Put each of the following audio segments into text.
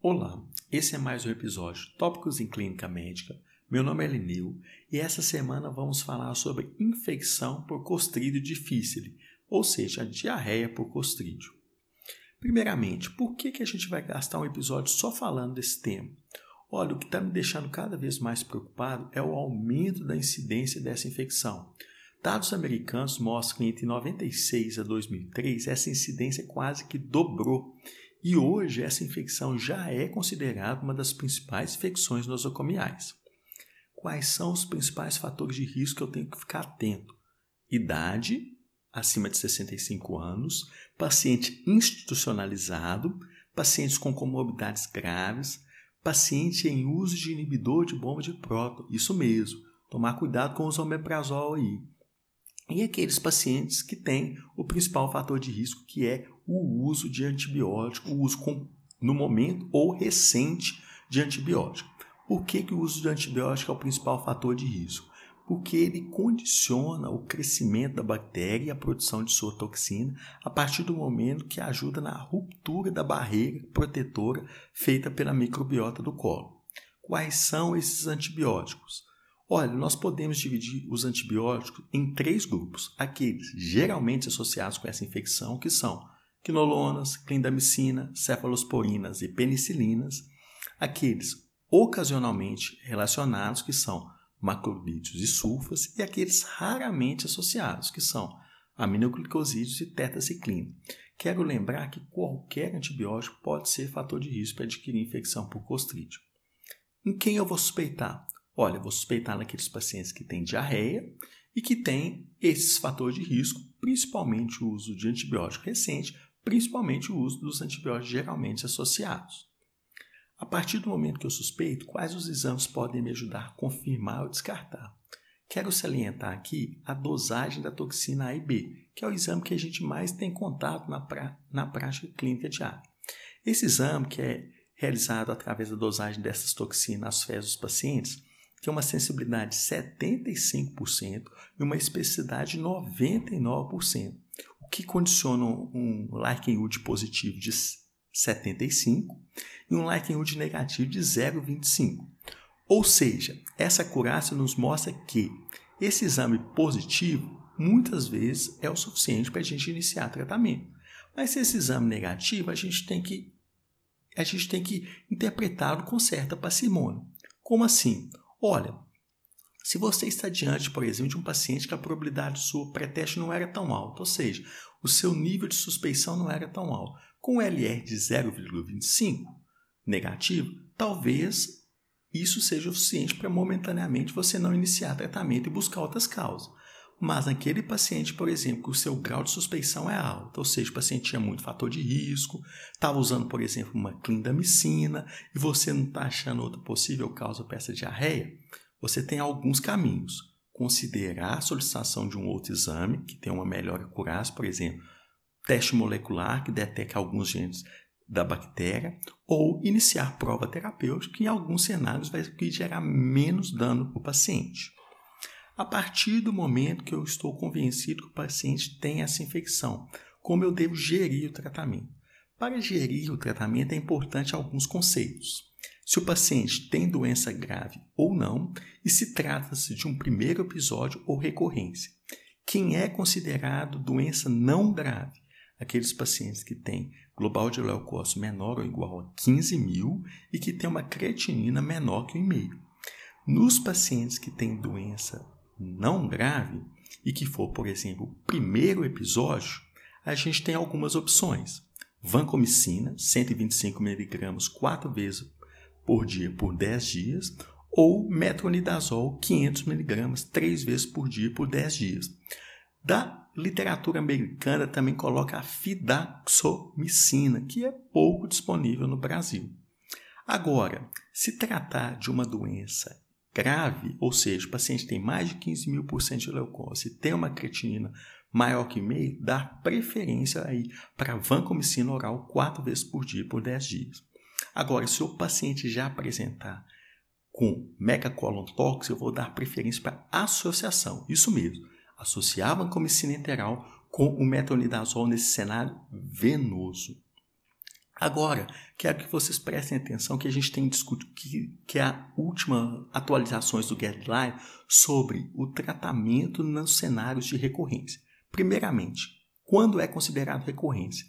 Olá, esse é mais um episódio Tópicos em Clínica Médica. Meu nome é Linil e essa semana vamos falar sobre infecção por Clostridio difficile, ou seja, a diarreia por Clostridio. Primeiramente, por que, que a gente vai gastar um episódio só falando desse tema? Olha, o que está me deixando cada vez mais preocupado é o aumento da incidência dessa infecção. Dados americanos mostram que entre 96 a 2003 essa incidência quase que dobrou e hoje essa infecção já é considerada uma das principais infecções nosocomiais. Quais são os principais fatores de risco que eu tenho que ficar atento? Idade, acima de 65 anos, paciente institucionalizado, pacientes com comorbidades graves, paciente em uso de inibidor de bomba de próton, isso mesmo, tomar cuidado com os omeprazol aí. E aqueles pacientes que têm o principal fator de risco, que é o uso de antibiótico, o uso com, no momento ou recente de antibiótico. Por que, que o uso de antibiótico é o principal fator de risco? Porque ele condiciona o crescimento da bactéria e a produção de sua toxina a partir do momento que ajuda na ruptura da barreira protetora feita pela microbiota do colo. Quais são esses antibióticos? Olha, nós podemos dividir os antibióticos em três grupos: aqueles geralmente associados com essa infecção, que são quinolonas, clindamicina, cefalosporinas e penicilinas, aqueles ocasionalmente relacionados, que são macrolídeos e sulfas, e aqueles raramente associados, que são aminoglicosídeos e tetaciclina. Quero lembrar que qualquer antibiótico pode ser fator de risco para adquirir infecção por clostridio. Em quem eu vou suspeitar? Olha, eu vou suspeitar naqueles pacientes que têm diarreia e que têm esses fatores de risco, principalmente o uso de antibiótico recente, principalmente o uso dos antibióticos geralmente associados. A partir do momento que eu suspeito, quais os exames podem me ajudar a confirmar ou descartar? Quero salientar aqui a dosagem da toxina A e B, que é o exame que a gente mais tem contato na, pra, na prática clínica diária. Esse exame, que é realizado através da dosagem dessas toxinas nas fezes dos pacientes, tem uma sensibilidade de 75% e uma especificidade de 99% que condiciona um likelihood positivo de 75 e um likelihood negativo de 0,25. Ou seja, essa acurácia nos mostra que esse exame positivo muitas vezes é o suficiente para a gente iniciar tratamento. Mas se esse exame negativo, a gente tem que a gente tem que interpretá-lo com certa parcimônia. Como assim? Olha, se você está diante, por exemplo, de um paciente que a probabilidade sua pré-teste não era tão alta, ou seja, o seu nível de suspeição não era tão alto, com LR de 0,25 negativo, talvez isso seja o suficiente para momentaneamente você não iniciar tratamento e buscar outras causas. Mas naquele paciente, por exemplo, que o seu grau de suspeição é alto, ou seja, o paciente tinha muito fator de risco, estava usando, por exemplo, uma clindamicina e você não está achando outra possível causa para essa diarreia, você tem alguns caminhos. Considerar a solicitação de um outro exame, que tem uma melhor acurácia, por exemplo, teste molecular, que detecta alguns genes da bactéria, ou iniciar prova terapêutica, que em alguns cenários vai gerar menos dano para o paciente. A partir do momento que eu estou convencido que o paciente tem essa infecção, como eu devo gerir o tratamento? Para gerir o tratamento é importante alguns conceitos se o paciente tem doença grave ou não e se trata-se de um primeiro episódio ou recorrência. Quem é considerado doença não grave? Aqueles pacientes que têm global de leucócito menor ou igual a 15 mil e que têm uma creatinina menor que 1,5. Nos pacientes que têm doença não grave e que for, por exemplo, o primeiro episódio, a gente tem algumas opções. Vancomicina, 125 mg, 4 vezes por dia por 10 dias, ou metronidazol 500mg três vezes por dia por 10 dias. Da literatura americana também coloca a fidaxomicina, que é pouco disponível no Brasil. Agora, se tratar de uma doença grave, ou seja, o paciente tem mais de 15 mil por cento de leucose tem uma creatinina maior que meio, dá preferência aí para vancomicina oral quatro vezes por dia por 10 dias. Agora, se o paciente já apresentar com megacolon tox, eu vou dar preferência para associação. Isso mesmo, associar vancomicina enteral com o metronidazol nesse cenário venoso. Agora, quero que vocês prestem atenção que a gente tem discutido que, que é a última atualizações do guideline sobre o tratamento nos cenários de recorrência. Primeiramente, quando é considerado recorrência?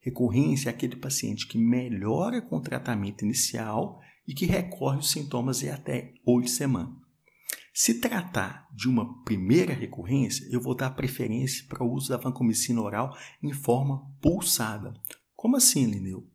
Recorrência é aquele paciente que melhora com o tratamento inicial e que recorre os sintomas em até oito semanas. Se tratar de uma primeira recorrência, eu vou dar preferência para o uso da vancomicina oral em forma pulsada, como assim, Lineu?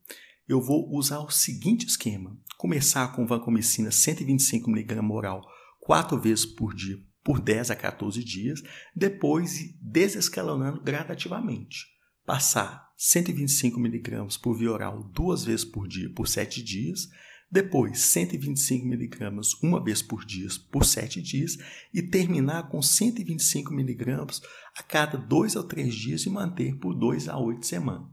Eu vou usar o seguinte esquema: começar com vancomicina 125mg oral quatro vezes por dia, por 10 a 14 dias, depois desescalonando gradativamente. Passar 125mg por via oral duas vezes por dia por 7 dias, depois 125mg uma vez por dia por 7 dias e terminar com 125mg a cada 2 ou 3 dias e manter por 2 a 8 semanas.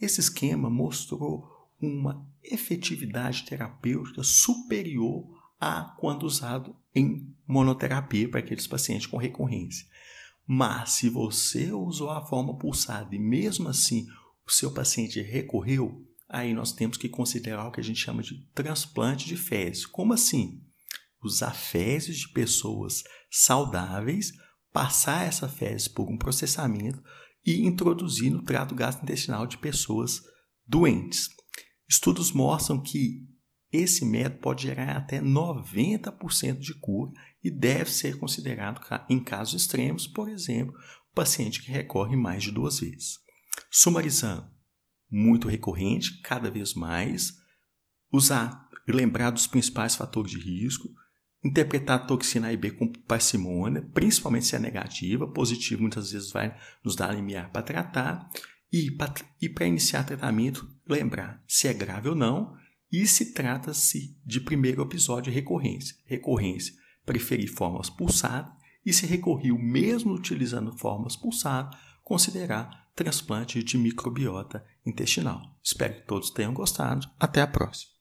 Esse esquema mostrou uma efetividade terapêutica superior a quando usado em monoterapia para aqueles pacientes com recorrência. Mas se você usou a forma pulsada e mesmo assim o seu paciente recorreu, aí nós temos que considerar o que a gente chama de transplante de fezes. Como assim? Usar fezes de pessoas saudáveis, passar essa fezes por um processamento e introduzir no trato gastrointestinal de pessoas doentes. Estudos mostram que esse método pode gerar até 90% de cura e deve ser considerado em casos extremos, por exemplo, o paciente que recorre mais de duas vezes. Sumarizando, muito recorrente, cada vez mais, usar lembrar dos principais fatores de risco, interpretar a toxina A e B com parcimônia, principalmente se é negativa, positivo muitas vezes vai nos dar limiar para tratar, e para iniciar tratamento, lembrar se é grave ou não e se trata-se de primeiro episódio recorrência. Recorrência, preferir formas pulsadas e se recorreu mesmo utilizando formas pulsadas, considerar transplante de microbiota intestinal. Espero que todos tenham gostado. Até a próxima.